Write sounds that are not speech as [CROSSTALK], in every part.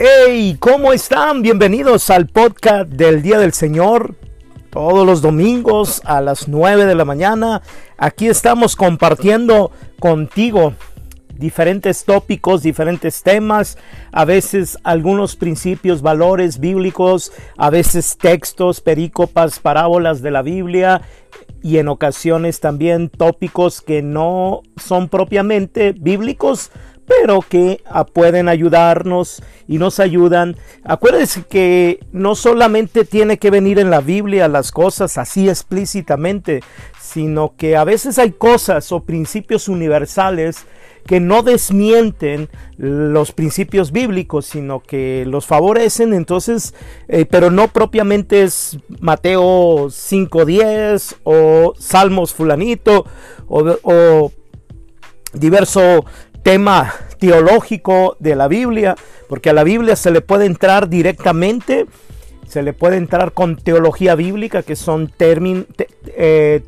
Hey, ¿cómo están? Bienvenidos al podcast del Día del Señor. Todos los domingos a las 9 de la mañana. Aquí estamos compartiendo contigo diferentes tópicos, diferentes temas, a veces algunos principios, valores bíblicos, a veces textos, perícopas, parábolas de la Biblia y en ocasiones también tópicos que no son propiamente bíblicos, pero que ah, pueden ayudarnos y nos ayudan. Acuérdense que no solamente tiene que venir en la Biblia las cosas así explícitamente, sino que a veces hay cosas o principios universales que no desmienten los principios bíblicos, sino que los favorecen, entonces, eh, pero no propiamente es Mateo 5.10 o Salmos fulanito o, o diverso tema teológico de la Biblia, porque a la Biblia se le puede entrar directamente, se le puede entrar con teología bíblica, que son eh,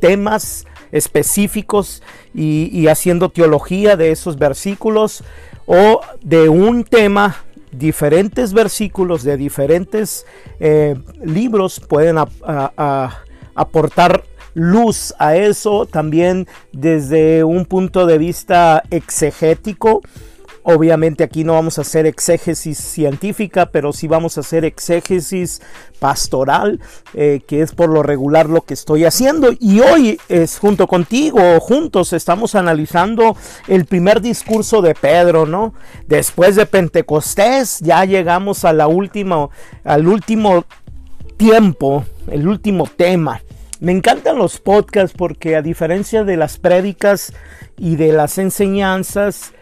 temas específicos y, haciendo teología de esos versículos o de un tema diferentes versículos de diferentes eh, libros pueden aportar luz a eso también desde un punto de vista exegético. Obviamente aquí no vamos a hacer exégesis científica, pero sí vamos a hacer exégesis pastoral, eh, que es por lo regular lo que estoy haciendo. Y hoy es junto contigo, juntos estamos analizando el primer discurso de Pedro, ¿no? Después de Pentecostés ya llegamos a la última, al último tiempo, el último tema. Me encantan los podcasts porque a diferencia de las prédicas y de las enseñanzas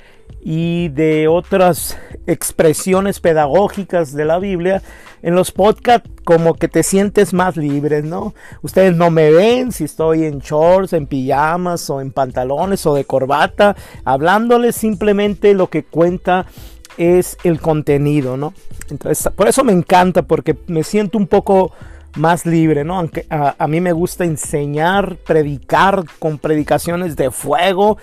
y de otras expresiones pedagógicas de la Biblia, en los podcasts como que te sientes más libre, ¿no? Ustedes no me ven si estoy en shorts, en pijamas o en pantalones o de corbata, hablándoles simplemente lo que cuenta es el contenido, ¿no? Entonces, por eso me encanta porque me siento un poco más libre, ¿no? Aunque a, mí me gusta enseñar, predicar con predicaciones de fuego,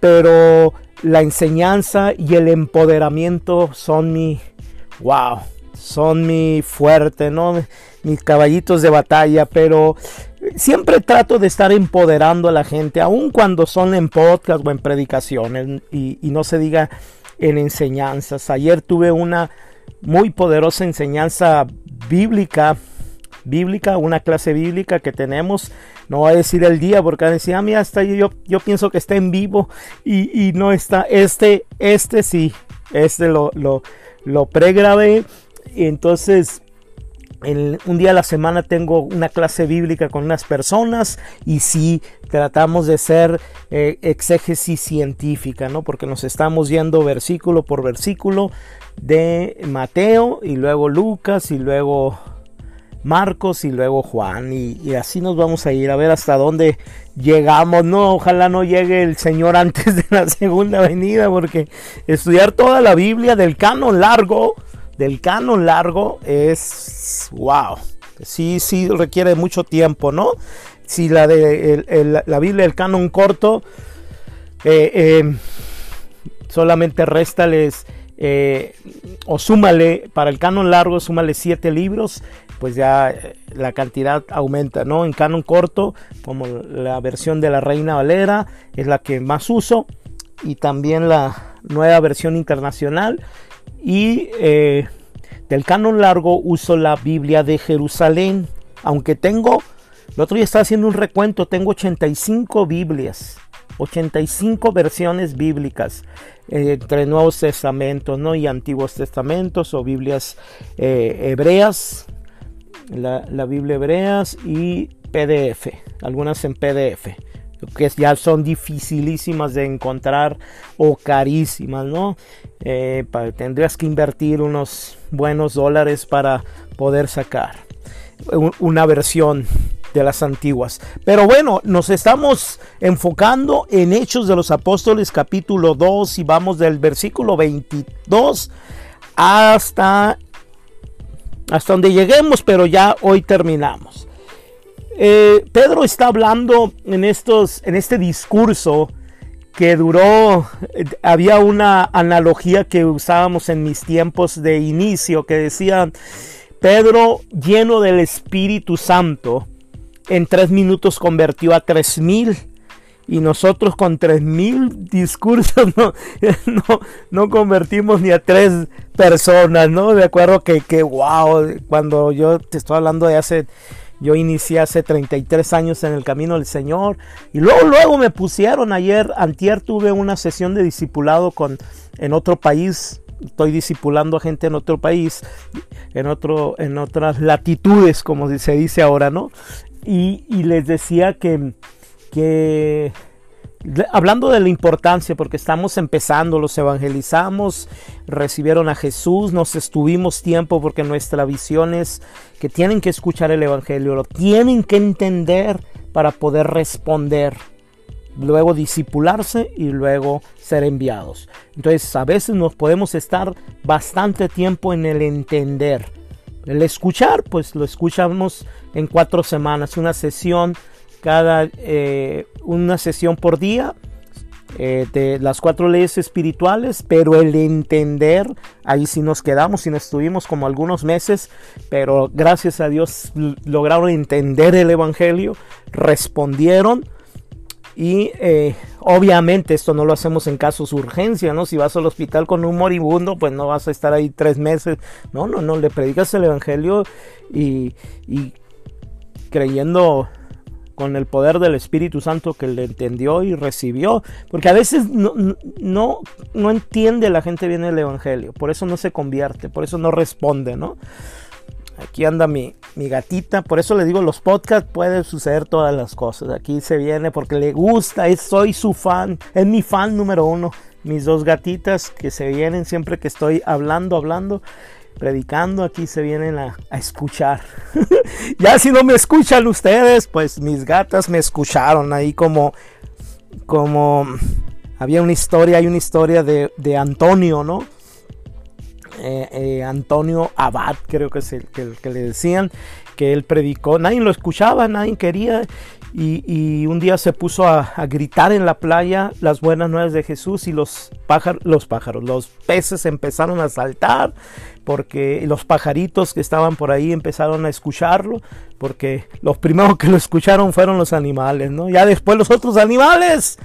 pero la enseñanza y el empoderamiento son mi, wow, son mi fuerte, ¿no? Mis caballitos de batalla, pero siempre trato de estar empoderando a la gente, aun cuando son en podcast o en predicaciones, y no se diga en enseñanzas. Ayer tuve una muy poderosa enseñanza bíblica bíblica, una clase bíblica que tenemos. No voy a decir el día porque decía, a mí hasta yo, yo pienso que está en vivo y, no está. Este, este sí, este lo, lo, lo pregrabé. Entonces, un día a la semana tengo una clase bíblica con unas personas y sí tratamos de ser eh, exégesis científica, ¿no? Porque nos estamos yendo versículo por versículo de Mateo y luego Lucas y luego Marcos y luego Juan. Y, así nos vamos a ir a ver hasta dónde llegamos. No, ojalá no llegue el Señor antes de la segunda venida, porque estudiar toda la Biblia del canon largo, del canon largo, es wow. Sí, sí requiere mucho tiempo, ¿no? Si la de la Biblia del canon corto, eh, eh, solamente réstales eh, o súmale, para el canon largo, súmale siete libros, pues ya eh, la cantidad aumenta, ¿no? En canon corto, como la versión de la Reina Valera, es la que más uso, y también la nueva versión internacional, y eh, del canon largo uso la Biblia de Jerusalén, aunque tengo, el otro día estaba haciendo un recuento, tengo 85 Biblias 85 versiones bíblicas eh, entre Nuevos Testamentos ¿no? y Antiguos Testamentos o Biblias eh, hebreas, la, Biblia hebreas y PDF, algunas en PDF que ya son dificilísimas de encontrar o carísimas, ¿no? Eh, tendrías que invertir unos buenos dólares para poder sacar una versión de las antiguas. Pero bueno, nos estamos enfocando en Hechos de los Apóstoles capítulo 2 y vamos del versículo 22 hasta hasta donde lleguemos, pero ya hoy terminamos. Eh, Pedro está hablando en, estos, en este discurso que duró, había una analogía que usábamos en mis tiempos de inicio que decía, Pedro lleno del Espíritu Santo, en tres minutos convirtió a tres mil y nosotros con tres mil discursos [LAUGHS] no, no, convertimos ni a tres personas, ¿no? De acuerdo que, que, wow, cuando yo te estoy hablando de hace, yo inicié hace 33 años en el camino del Señor y luego, luego me pusieron ayer, antier tuve una sesión de discipulado con, en otro país, estoy discipulando a gente en otro país, en, otro, en otras latitudes, como se dice ahora, ¿no? Y les decía que que hablando de la importancia, porque estamos empezando, los evangelizamos, recibieron a Jesús, nos estuvimos tiempo porque nuestra visión es que tienen que escuchar el Evangelio, lo tienen que entender para poder responder, luego disipularse y luego ser enviados. Entonces a veces nos podemos estar bastante tiempo en el entender. El escuchar, pues lo escuchamos en cuatro semanas, una sesión cada eh, una sesión por día eh, de las cuatro leyes espirituales, pero el entender, ahí sí nos quedamos y nos estuvimos como algunos meses, pero gracias a Dios lograron entender el Evangelio, respondieron y eh, obviamente esto no lo hacemos en casos de urgencia, ¿no? Si vas al hospital con un moribundo, pues no vas a estar ahí tres meses, no, no, no, le predicas el Evangelio y, y creyendo con el poder del Espíritu Santo que le entendió y recibió, porque a veces no, no, no entiende la gente bien el Evangelio, por eso no se convierte, por eso no responde, ¿no? Aquí anda mi, mi gatita, por eso le digo, los podcasts pueden suceder todas las cosas, aquí se viene porque le gusta, soy su fan, es mi fan número uno, mis dos gatitas que se vienen siempre que estoy hablando, hablando predicando aquí se vienen a, escuchar. [LAUGHS] ya si no me escuchan ustedes, pues mis gatas me escucharon ahí como, como había una historia, hay una historia de, Antonio, ¿no? Eh, eh, Antonio Abad, creo que es el que, le decían, que él predicó, nadie lo escuchaba, nadie quería, y, un día se puso a, gritar en la playa las buenas nuevas de Jesús y los pájaros, los pájaros, los peces empezaron a saltar porque los pajaritos que estaban por ahí empezaron a escucharlo porque los primeros que lo escucharon fueron los animales, ¿no? Ya después los otros animales.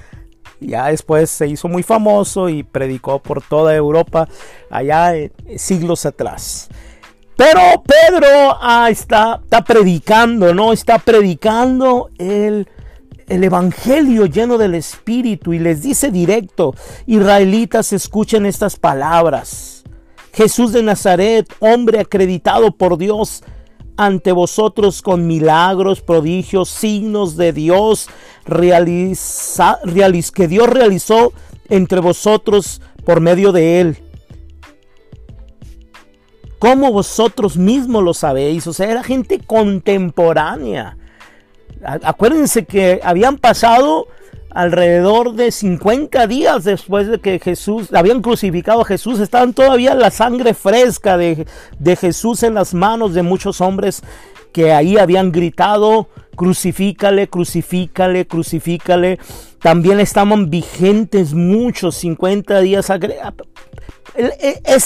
Ya después se hizo muy famoso y predicó por toda Europa allá siglos atrás. Pero Pedro ah, está, predicando, ¿no? Está predicando el, el Evangelio lleno del Espíritu y les dice directo, israelitas, escuchen estas palabras. Jesús de Nazaret, hombre acreditado por Dios ante vosotros con milagros, prodigios, signos de Dios, que Dios realizó entre vosotros por medio de él como vosotros mismos lo sabéis. O sea, era gente contemporánea. Acuérdense que habían pasado alrededor de 50 días después de que Jesús, habían crucificado a Jesús, estaban todavía la sangre fresca de, de Jesús en las manos de muchos hombres que ahí habían gritado, crucifícale, crucifícale, crucifícale. También estaban vigentes muchos, 50 días. E, e,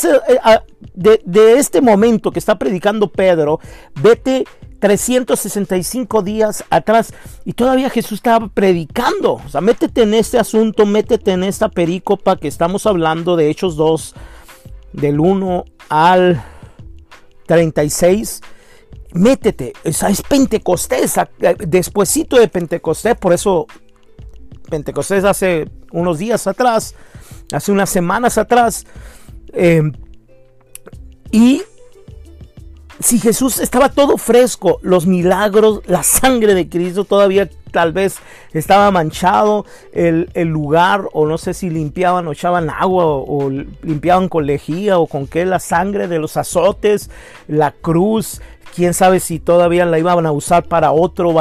de, este momento que está predicando Pedro, vete 365 días atrás y todavía Jesús estaba predicando. O sea, métete en este asunto, métete en esta perícopa que estamos hablando de Hechos 2, del 1 al 36. Métete, o es Pentecostés, despuesito de Pentecostés, por eso Pentecostés hace unos días atrás, hace unas semanas atrás, eh, y si Jesús estaba todo fresco, los milagros, la sangre de Cristo todavía tal vez estaba manchado el, lugar, o no sé si limpiaban o echaban agua, o, limpiaban con lejía, o con qué, la sangre de los azotes, la cruz, quién sabe si todavía la iban a usar para otro.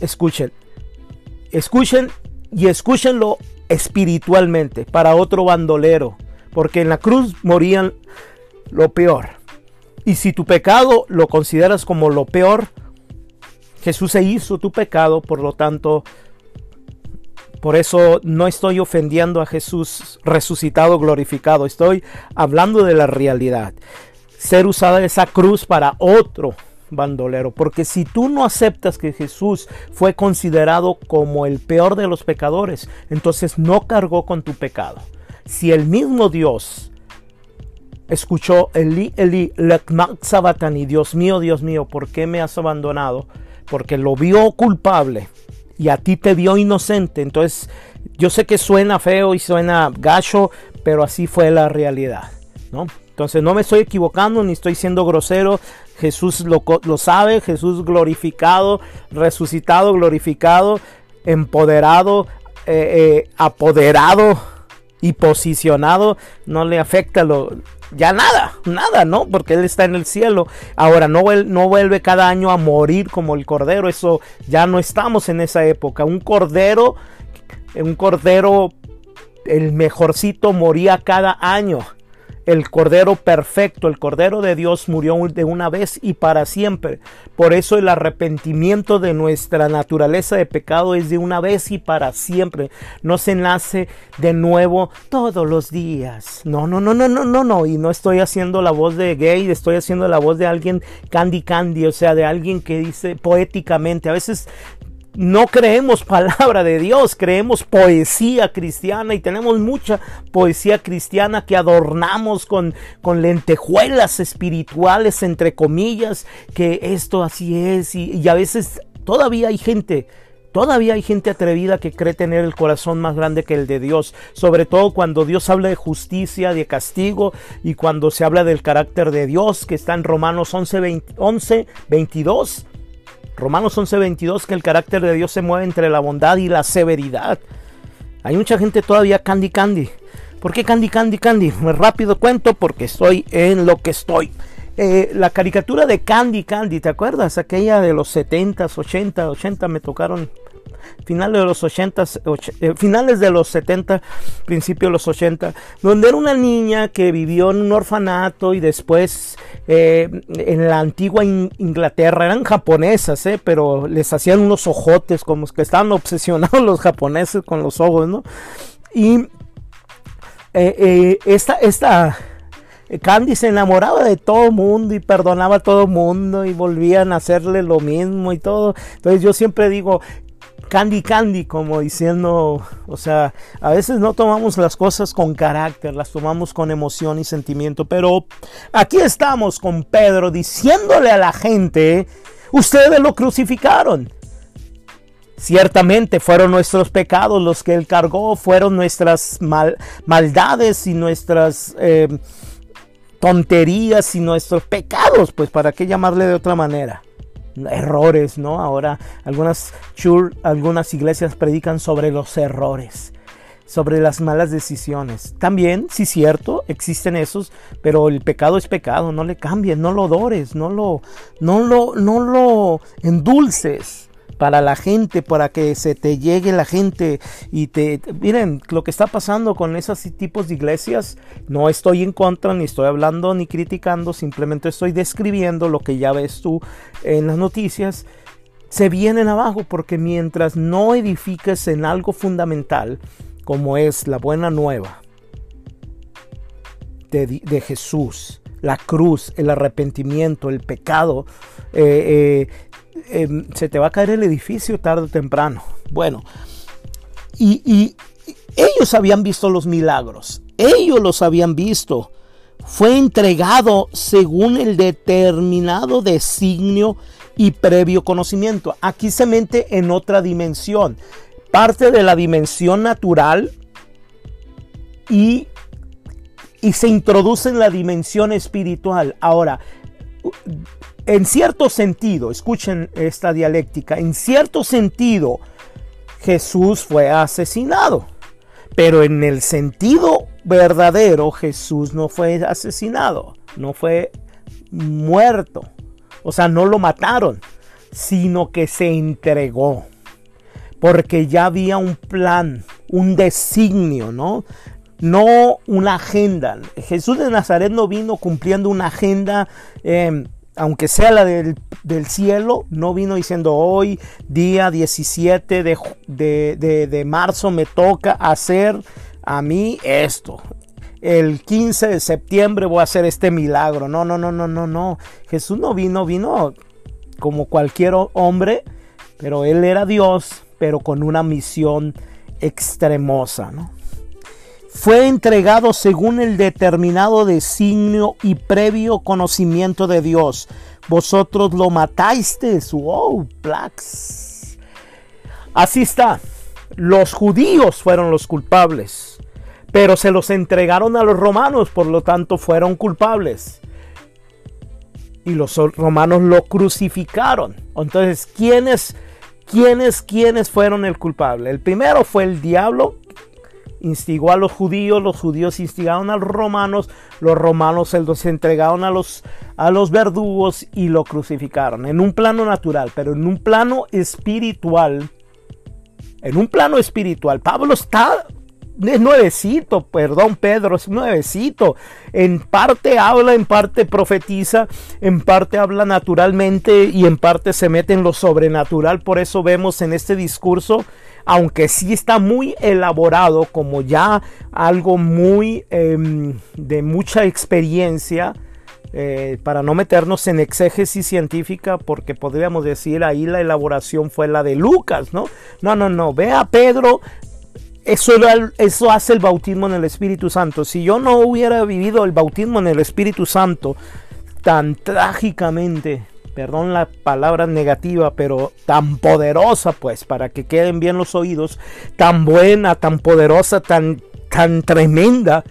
escuchen, escuchen y escúchenlo espiritualmente, para otro bandolero porque en la cruz morían lo peor. Y si tu pecado lo consideras como lo peor, Jesús se hizo tu pecado, por lo tanto, Por eso no estoy ofendiendo a Jesús resucitado, glorificado. Estoy hablando de la realidad. Ser usada esa cruz para otro bandolero. Porque si tú no aceptas que Jesús fue considerado como el peor de los pecadores, entonces no cargó con tu pecado. Si el mismo Dios escuchó Eli, Eli, sabatani, Dios mío, Dios mío, ¿por qué me has abandonado? Porque lo vio culpable y a ti te vio inocente. Entonces, yo sé que suena feo y suena gacho, pero así fue la realidad, ¿no? Entonces, no me estoy equivocando ni estoy siendo grosero. Jesús lo, lo sabe, Jesús glorificado, resucitado, glorificado, empoderado, eh, eh, apoderado y posicionado, no le afecta lo, ya nada, nada, ¿no? Porque Él está en el cielo. Ahora, no, no vuelve cada año a morir como el cordero. Eso ya no estamos en esa época. Un cordero, un cordero, el mejorcito moría cada año el Cordero perfecto, el Cordero de Dios murió de una vez y para siempre. Por eso el arrepentimiento de nuestra naturaleza de pecado es de una vez y para siempre. No se nace de nuevo todos los días. No, no, no, no, no, no, no. Y no estoy haciendo la voz de gay, estoy haciendo la voz de alguien candy candy, o sea, de alguien que dice poéticamente. A veces no creemos palabra de Dios, creemos poesía cristiana y tenemos mucha poesía cristiana que adornamos con, con lentejuelas espirituales, entre comillas, que esto así es y, a veces todavía hay gente Todavía hay gente atrevida que cree tener el corazón más grande que el de Dios, sobre todo cuando Dios habla de justicia, de castigo y cuando se habla del carácter de Dios que está en Romanos 11, 11 22. Romanos 11:22 que el carácter de Dios se mueve entre la bondad y la severidad. Hay mucha gente todavía candy candy. ¿Por qué candy candy candy? Muy rápido cuento porque estoy en lo que estoy. Eh, la caricatura de Candy Candy, ¿te acuerdas? Aquella de los 70s, 80, 80 me tocaron finales de los 80, eh, finales de los 70, principios de los 80, donde era una niña que vivió en un orfanato y después eh, en la antigua Inglaterra, eran japonesas, eh, pero les hacían unos ojotes, como que estaban [LAUGHS] obsesionados los japoneses con los ojos, ¿no? Y esta, esta Candy se enamoraba de todo mundo y perdonaba a todo mundo y volvían a hacerle lo mismo y todo. Entonces yo siempre digo, candy candy, como diciendo, o sea, a veces no tomamos las cosas con carácter, las tomamos con emoción y sentimiento, pero aquí estamos con Pedro diciéndole a la gente, ustedes lo crucificaron. Ciertamente fueron nuestros pecados los que él cargó, fueron nuestras maldades y nuestras eh, tonterías y nuestros pecados, pues para qué llamarle de otra manera errores, ¿no? Ahora algunas algunas iglesias predican sobre los errores, sobre las malas decisiones. También, sí cierto, existen esos, pero el pecado es pecado, no le cambies, no lo dores, no lo no lo no lo endulces para la gente, para que se te llegue la gente y te... Miren, lo que está pasando con esos tipos de iglesias, no estoy en contra, ni estoy hablando ni criticando, simplemente estoy describiendo lo que ya ves tú en las noticias. Se vienen abajo porque mientras no edifiques en algo fundamental, como es la buena nueva de, Jesús, la cruz, el arrepentimiento, el pecado, eh, eh, Se te va a caer el edificio tarde o temprano. Bueno, y, ellos habían visto los milagros, ellos los habían visto. Fue entregado según el determinado designio y previo conocimiento. Aquí se mete en otra dimensión. Parte de la dimensión natural y, y se introduce en la dimensión espiritual. Ahora, en cierto sentido, escuchen esta dialéctica, en cierto sentido Jesús fue asesinado, pero en el sentido verdadero Jesús no fue asesinado, no fue muerto, o sea, no lo mataron, sino que se entregó, porque ya había un plan, un designio, ¿no? No una agenda. Jesús de Nazaret no vino cumpliendo una agenda. Eh, aunque sea la del, cielo, no vino diciendo hoy, día 17 de, de, de, marzo, me toca hacer a mí esto. El 15 de septiembre voy a hacer este milagro. No, no, no, no, no, no. Jesús no vino, vino como cualquier hombre, pero él era Dios, pero con una misión extremosa, ¿no? Fue entregado según el determinado designio y previo conocimiento de Dios. Vosotros lo matasteis. Wow, plax. Así está. Los judíos fueron los culpables, pero se los entregaron a los romanos, por lo tanto fueron culpables. Y los romanos lo crucificaron. Entonces, ¿quiénes, quiénes, quiénes fueron el culpable? El primero fue el diablo instigó a los judíos, los judíos instigaron a los romanos, los romanos se los entregaron a los, a los verdugos y lo crucificaron. En un plano natural, pero en un plano espiritual, en un plano espiritual, Pablo está es nuevecito, perdón Pedro, es nuevecito. En parte habla, en parte profetiza, en parte habla naturalmente y en parte se mete en lo sobrenatural. Por eso vemos en este discurso aunque sí está muy elaborado como ya algo muy em, de mucha experiencia, eh, para no meternos en exégesis científica, porque podríamos decir ahí la elaboración fue la de Lucas, ¿no? No, no, no, ve a Pedro, eso, eso hace el bautismo en el Espíritu Santo. Si yo no hubiera vivido el bautismo en el Espíritu Santo tan trágicamente, perdón la palabra negativa, pero tan poderosa, pues, para que queden bien los oídos, tan buena, tan poderosa, tan, tan tremenda,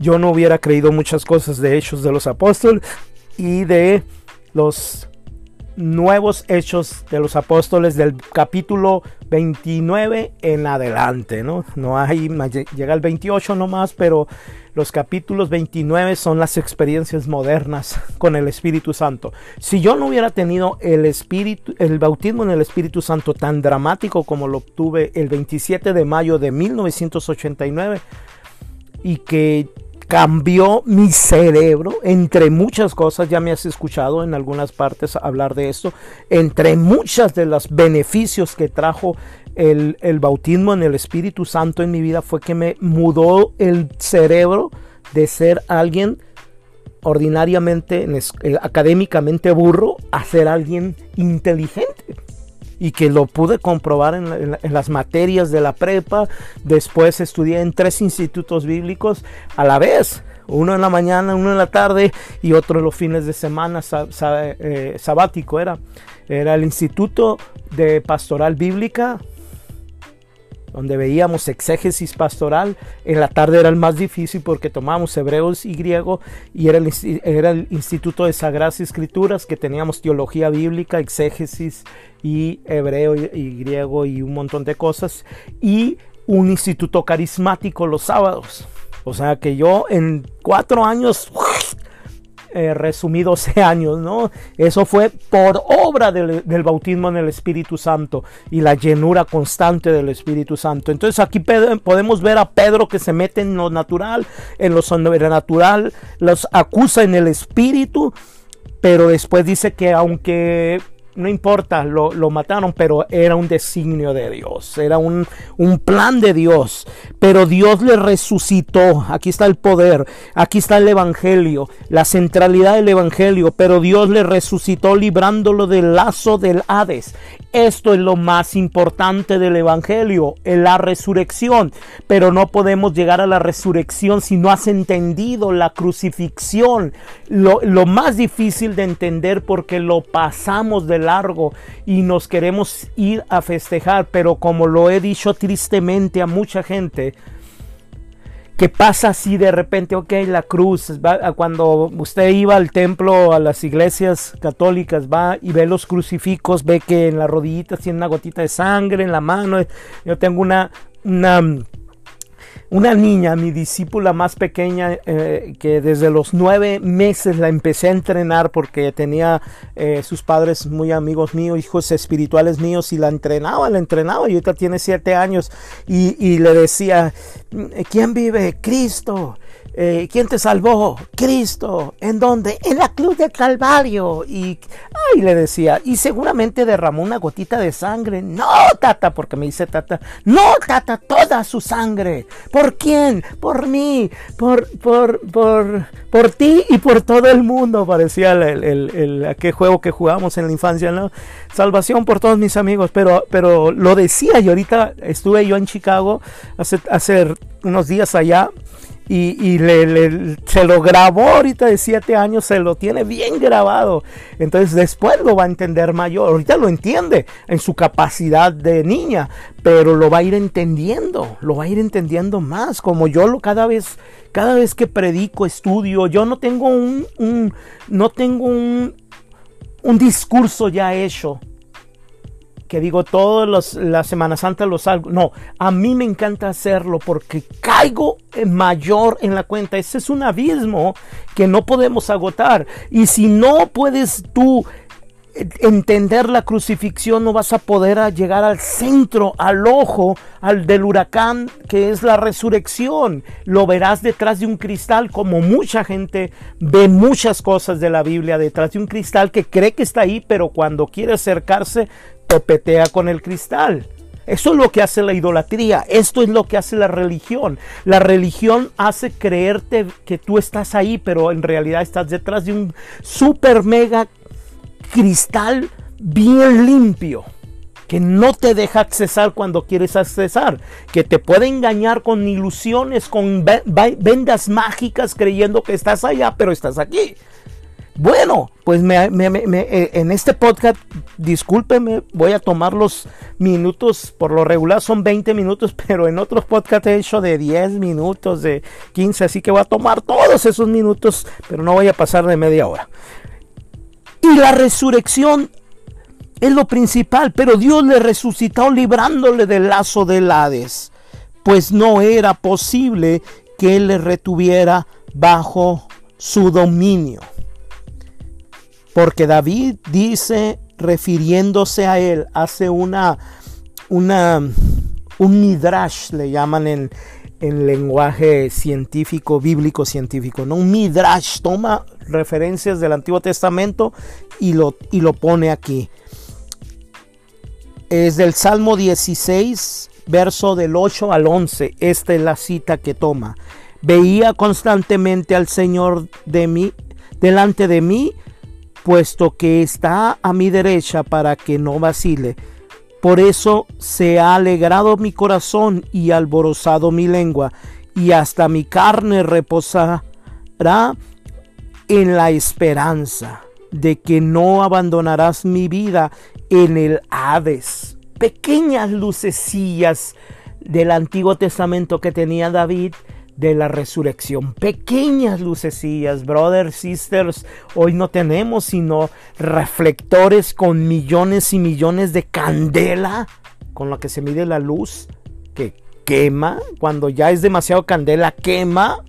yo no hubiera creído muchas cosas de Hechos de los Apóstoles y de los nuevos hechos de los apóstoles del capítulo 29 en adelante, ¿no? No hay, llega el 28 nomás, pero los capítulos 29 son las experiencias modernas con el Espíritu Santo. Si yo no hubiera tenido el espíritu, el bautismo en el Espíritu Santo tan dramático como lo obtuve el 27 de mayo de 1989 y que cambió mi cerebro, entre muchas cosas, ya me has escuchado en algunas partes hablar de esto, entre muchas de los beneficios que trajo el, bautismo en el Espíritu Santo en mi vida fue que me mudó el cerebro de ser alguien ordinariamente, eh, académicamente burro, a ser alguien inteligente y que lo pude comprobar en, las materias de la prepa. Después estudié en tres institutos bíblicos a la vez. Uno en la mañana, uno en la tarde y otro en los fines de semana eh, sabático era. Era el Instituto de Pastoral Bíblica donde veíamos exégesis pastoral. En la tarde era el más difícil porque tomábamos hebreos y griego y era el, era el Instituto de Sagradas Escrituras que teníamos teología bíblica, exégesis y hebreo y griego y un montón de cosas. Y un instituto carismático los sábados. O sea que yo en cuatro años [LAUGHS] resumido [LAUGHS] 12 años, ¿no? Eso fue por obra del, bautismo en el Espíritu Santo y la llenura constante del Espíritu Santo. Entonces aquí podemos ver a Pedro que se mete en lo natural, en lo sobrenatural, los acusa en el Espíritu, pero después dice que aunque no importa, lo, mataron, pero era un designio de Dios, era un, un, plan de Dios. Pero Dios le resucitó, aquí está el poder, aquí está el Evangelio, la centralidad del Evangelio, pero Dios le resucitó librándolo del lazo del Hades. Esto es lo más importante del Evangelio, la resurrección. Pero no podemos llegar a la resurrección si no has entendido la crucifixión. Lo, lo más difícil de entender porque lo pasamos de largo y nos queremos ir a festejar, pero como lo he dicho tristemente a mucha gente, que pasa así de repente, ok, la cruz, va, cuando usted iba al templo, a las iglesias católicas, va y ve los crucifijos, ve que en la rodillita tiene una gotita de sangre, en la mano, yo tengo una una niña, mi discípula más pequeña, eh, que desde los nueve meses la empecé a entrenar porque tenía eh, sus padres muy amigos míos, hijos espirituales míos, y la entrenaba, la entrenaba, y ahorita tiene siete años, y, y le decía, ¿quién vive? Cristo. Eh, ¿quién te salvó? Cristo. ¿En dónde? En la cruz del Calvario. Y ay, le decía, y seguramente derramó una gotita de sangre. No, tata, porque me dice tata. No, tata, toda su sangre. ¿Por quién? Por mí, por, por, por, por ti y por todo el mundo. Parecía el, el, el, aquel juego que jugábamos en la infancia, ¿no? Salvación por todos mis amigos. Pero, pero lo decía y ahorita estuve yo en Chicago hace, hace unos días allá y, le, se lo grabó ahorita de siete años, se lo tiene bien grabado. Entonces después lo va a entender mayor. Ahorita lo entiende en su capacidad de niña, pero lo va a ir entendiendo, lo va a ir entendiendo más. Como yo lo cada vez, cada vez que predico, estudio, yo no tengo un, un no tengo un, un discurso ya hecho que digo todas la Semana Santa lo salgo. No, a mí me encanta hacerlo porque caigo mayor en la cuenta. Ese es un abismo que no podemos agotar. Y si no puedes tú entender la crucifixión, no vas a poder llegar al centro, al ojo, al del huracán que es la resurrección. Lo verás detrás de un cristal, como mucha gente ve muchas cosas de la Biblia detrás de un cristal que cree que está ahí, pero cuando quiere acercarse topetea con el cristal. Eso es lo que hace la idolatría, esto es lo que hace la religión. La religión hace creerte que tú estás ahí, pero en realidad estás detrás de un super mega cristal bien limpio que no te deja accesar cuando quieres accesar, que te puede engañar con ilusiones, con vendas mágicas creyendo que estás allá, pero estás aquí. Bueno, pues eh, en este podcast, discúlpeme, voy a tomar los minutos, por lo regular son 20 minutos, [LAUGHS] pero en otros podcasts he hecho de 10 minutos, de 15, así que voy a tomar todos esos minutos, pero no voy a pasar de media hora. Y la resurrección es lo principal, pero Dios le resucitó librándole del lazo del Hades, pues no era posible que él le retuviera bajo su dominio. Porque David dice, refiriéndose a él, hace una, un midrash, le llaman en, en lenguaje científico, bíblico científico, ¿no? Un midrash toma referencias del Antiguo Testamento y lo, y lo pone aquí. Es del Salmo 16, verso del 8 al 11. Esta es la cita que toma. Veía constantemente al Señor de mí, delante de mí puesto que está a mi derecha para que no vacile. Por eso se ha alegrado mi corazón y alborozado mi lengua, y hasta mi carne reposará en la esperanza de que no abandonarás mi vida en el Hades. Pequeñas lucecillas del Antiguo Testamento que tenía David de la resurrección. Pequeñas lucecillas, brothers, sisters. Hoy no tenemos sino reflectores con millones y millones de candela con la que se mide la luz que quema. Cuando ya es demasiado candela, quema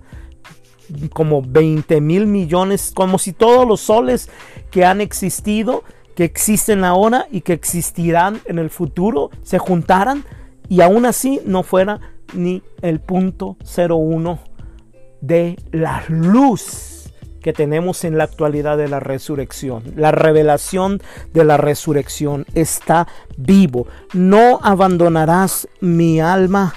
como 20 mil millones, como si todos los soles que han existido, que existen ahora y que existirán en el futuro, se juntaran y aún así no fuera ni el punto 01 de la luz que tenemos en la actualidad de la resurrección. La revelación de la resurrección está vivo. No abandonarás mi alma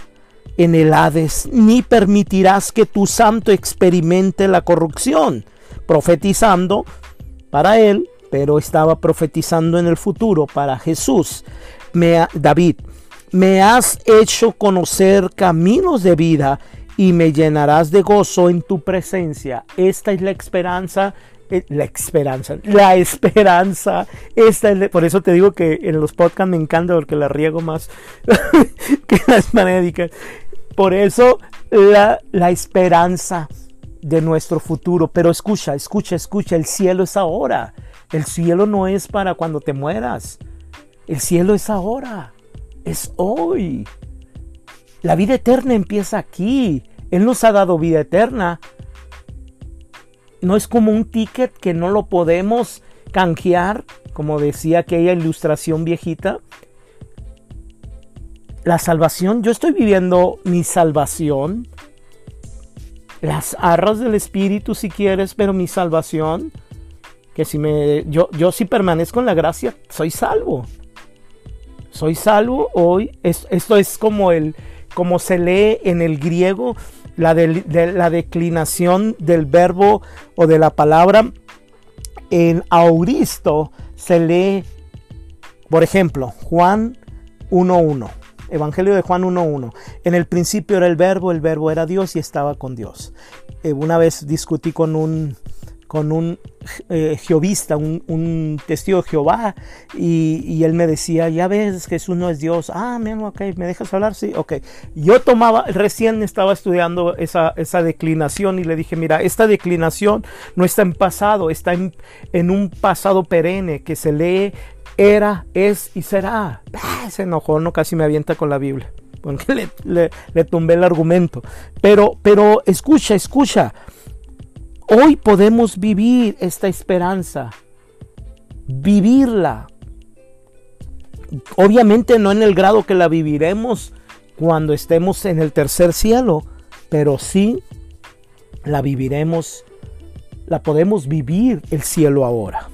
en el Hades, ni permitirás que tu santo experimente la corrupción. Profetizando para él, pero estaba profetizando en el futuro para Jesús. David, me has hecho conocer caminos de vida y me llenarás de gozo en tu presencia. Esta es la esperanza eh, la esperanza, la esperanza. Esta es, por eso te digo que en los podcasts me encanta porque la riego más [LAUGHS] que las manédicas. Por eso la, la esperanza de nuestro futuro. Pero escucha, escucha, escucha, el cielo es ahora. El cielo no es para cuando te mueras. El cielo es ahora es hoy. La vida eterna empieza aquí. Él nos ha dado vida eterna. No es como un ticket que no lo podemos canjear, como decía aquella ilustración viejita. La salvación, yo estoy viviendo mi salvación las arras del Espíritu si quieres, pero mi salvación, que si me, yo, yo si permanezco en la gracia, soy salvo. Soy salvo hoy. esto es como el, como se lee en el griego, la, de, la declinación del verbo o de la palabra. En auristo se lee, por ejemplo, Juan 1.1. Evangelio de Juan 1.1. En el principio era el verbo, el verbo era Dios y estaba con Dios. Eh, una vez discutí con un, con un eh, jehovista, un, testigo de Jehová, y, él me decía, ya ves, Jesús no es Dios. Ah, bien, ok, ¿me dejas hablar? Sí, ok. Yo tomaba, recién estaba estudiando esa, esa declinación y le dije, mira, esta declinación no está en pasado, está en, en un pasado perenne que se lee era, es y será. Ah, se enojó, no casi me avienta con la Biblia. [LAUGHS] Porque le, le, tumbé el argumento. Pero, pero escucha, escucha. Hoy podemos vivir esta esperanza. Vivirla. Obviamente no en el grado que la viviremos cuando estemos en el tercer cielo, pero sí la viviremos, la podemos vivir el cielo ahora.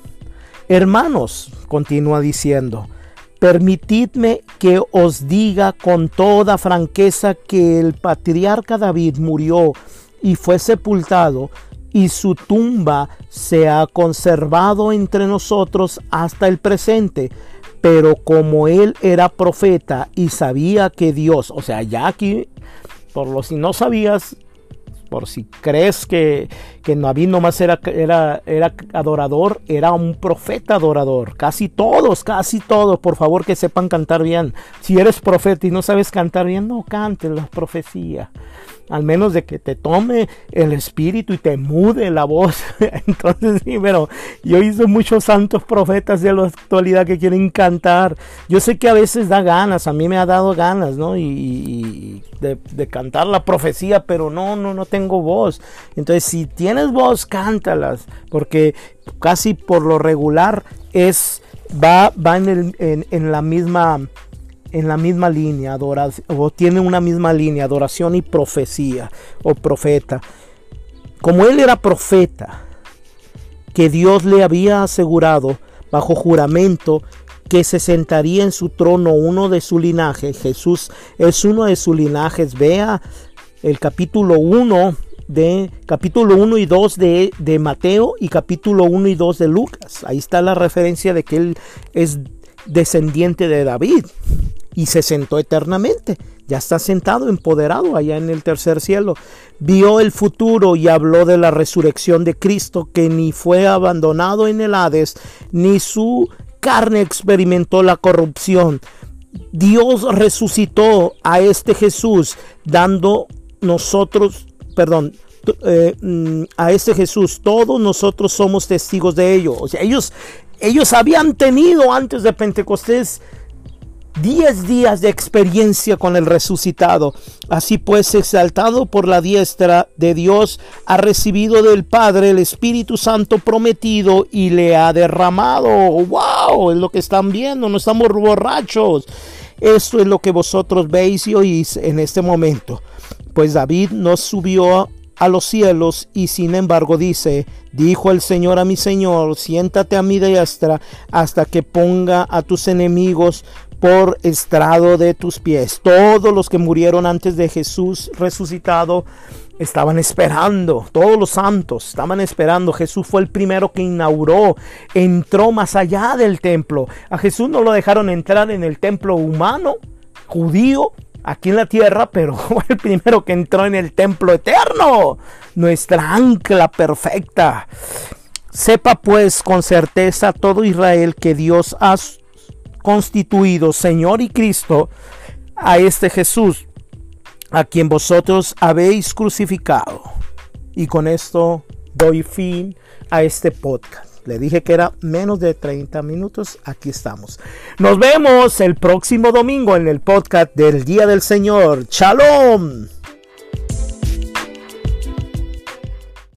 Hermanos, continúa diciendo, permitidme que os diga con toda franqueza que el patriarca David murió y fue sepultado y su tumba se ha conservado entre nosotros hasta el presente. Pero como él era profeta y sabía que Dios, o sea, ya aquí, por lo si no sabías, por si crees que, que David nomás era, era, era adorador, era un profeta adorador. Casi todos, casi todos, por favor que sepan cantar bien. Si eres profeta y no sabes cantar bien, no cantes la profecía al menos de que te tome el espíritu y te mude la voz. [LAUGHS] Entonces, sí, pero yo hice muchos santos profetas de la actualidad que quieren cantar. Yo sé que a veces da ganas, a mí me ha dado ganas, ¿no? Y, de, cantar la profecía, pero no, no, no tengo voz. Entonces, si tienes voz, cántalas, porque casi por lo regular es va, va en, el, en, en la misma en la misma línea, o tiene una misma línea, adoración y profecía o profeta. Como él era profeta, que Dios le había asegurado bajo juramento que se sentaría en su trono uno de su linaje. Jesús es uno de sus linajes. Vea el capítulo 1 de capítulo 1 y 2 de, de Mateo y capítulo 1 y 2 de Lucas. Ahí está la referencia de que él es descendiente de David y se sentó eternamente. Ya está sentado, empoderado allá en el tercer cielo. Vio el futuro y habló de la resurrección de Cristo que ni fue abandonado en el Hades, ni su carne experimentó la corrupción. Dios resucitó a este Jesús dando nosotros, perdón, eh, mm, a este Jesús, todos nosotros somos testigos de ello. O sea, ellos, ellos habían tenido antes de Pentecostés 10 días de experiencia con el resucitado. Así pues, exaltado por la diestra de Dios, ha recibido del Padre el Espíritu Santo prometido y le ha derramado. ¡Wow! Es lo que están viendo, no estamos borrachos. Esto es lo que vosotros veis y oís en este momento. Pues David no subió a los cielos y sin embargo dice, dijo el Señor a mi Señor, siéntate a mi diestra hasta que ponga a tus enemigos por estrado de tus pies. Todos los que murieron antes de Jesús resucitado estaban esperando, todos los santos estaban esperando. Jesús fue el primero que inauguró, entró más allá del templo. A Jesús no lo dejaron entrar en el templo humano, judío, aquí en la tierra, pero [LAUGHS] fue el primero que entró en el templo eterno, nuestra ancla perfecta. Sepa pues con certeza todo Israel que Dios ha constituido Señor y Cristo a este Jesús, a quien vosotros habéis crucificado. Y con esto doy fin a este podcast. Le dije que era menos de 30 minutos. Aquí estamos. Nos vemos el próximo domingo en el podcast del Día del Señor. Shalom.